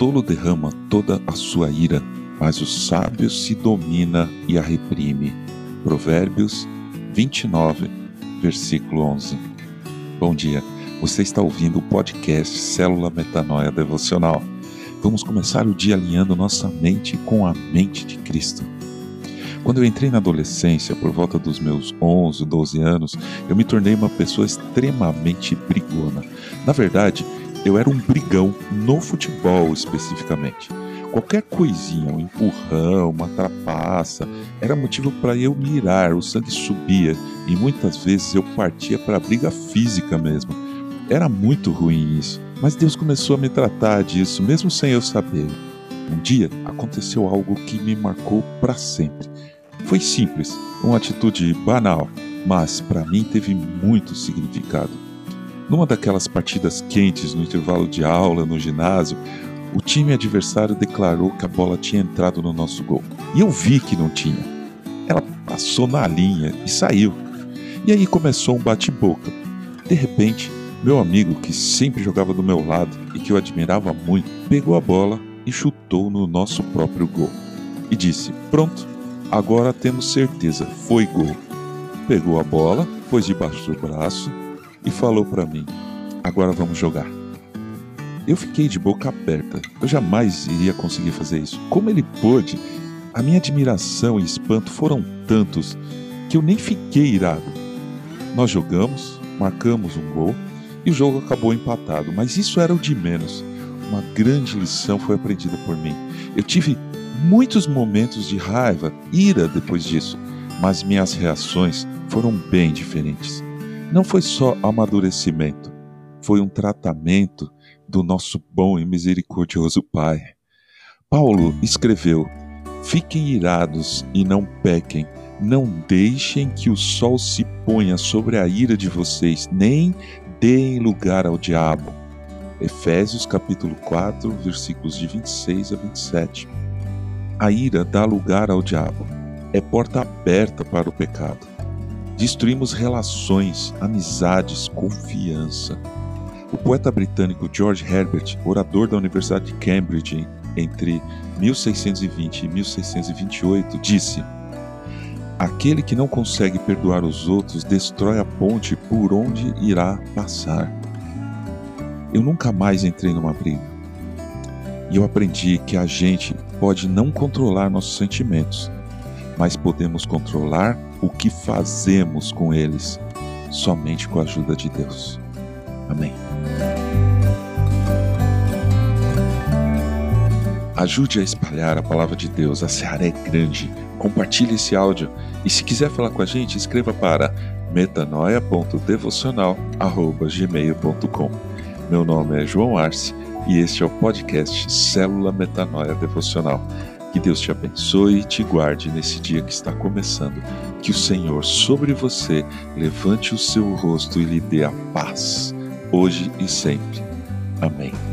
tolo derrama toda a sua ira, mas o sábio se domina e a reprime. Provérbios 29, versículo 11. Bom dia, você está ouvindo o podcast Célula Metanoia Devocional. Vamos começar o dia alinhando nossa mente com a mente de Cristo. Quando eu entrei na adolescência, por volta dos meus 11, 12 anos, eu me tornei uma pessoa extremamente brigona. Na verdade, eu era um brigão no futebol especificamente. Qualquer coisinha, um empurrão, uma trapaça, era motivo para eu mirar, o sangue subia e muitas vezes eu partia para a briga física mesmo. Era muito ruim isso, mas Deus começou a me tratar disso mesmo sem eu saber. Um dia aconteceu algo que me marcou para sempre. Foi simples, uma atitude banal, mas para mim teve muito significado. Numa daquelas partidas quentes no intervalo de aula no ginásio, o time adversário declarou que a bola tinha entrado no nosso gol. E eu vi que não tinha. Ela passou na linha e saiu. E aí começou um bate-boca. De repente, meu amigo, que sempre jogava do meu lado e que eu admirava muito, pegou a bola e chutou no nosso próprio gol. E disse: Pronto, agora temos certeza, foi gol. Pegou a bola, pôs debaixo do braço e falou para mim: Agora vamos jogar. Eu fiquei de boca aberta. Eu jamais iria conseguir fazer isso. Como ele pôde? A minha admiração e espanto foram tantos que eu nem fiquei irado. Nós jogamos, marcamos um gol e o jogo acabou empatado, mas isso era o de menos. Uma grande lição foi aprendida por mim. Eu tive muitos momentos de raiva, ira depois disso, mas minhas reações foram bem diferentes. Não foi só amadurecimento, foi um tratamento do nosso bom e misericordioso Pai. Paulo escreveu: Fiquem irados e não pequem, não deixem que o sol se ponha sobre a ira de vocês, nem deem lugar ao diabo. Efésios capítulo 4, versículos de 26 a 27. A ira dá lugar ao diabo. É porta aberta para o pecado. Destruímos relações, amizades, confiança. O poeta britânico George Herbert, orador da Universidade de Cambridge entre 1620 e 1628, disse: Aquele que não consegue perdoar os outros destrói a ponte por onde irá passar. Eu nunca mais entrei numa briga. E eu aprendi que a gente pode não controlar nossos sentimentos, mas podemos controlar o que fazemos com eles, somente com a ajuda de Deus. Amém. Ajude a espalhar a palavra de Deus, a seara é grande. Compartilhe esse áudio e se quiser falar com a gente, escreva para metanoia.devocional@gmail.com. Meu nome é João Arce e este é o podcast Célula Metanoia Devocional. Que Deus te abençoe e te guarde nesse dia que está começando. Que o Senhor sobre você levante o seu rosto e lhe dê a paz, hoje e sempre. Amém.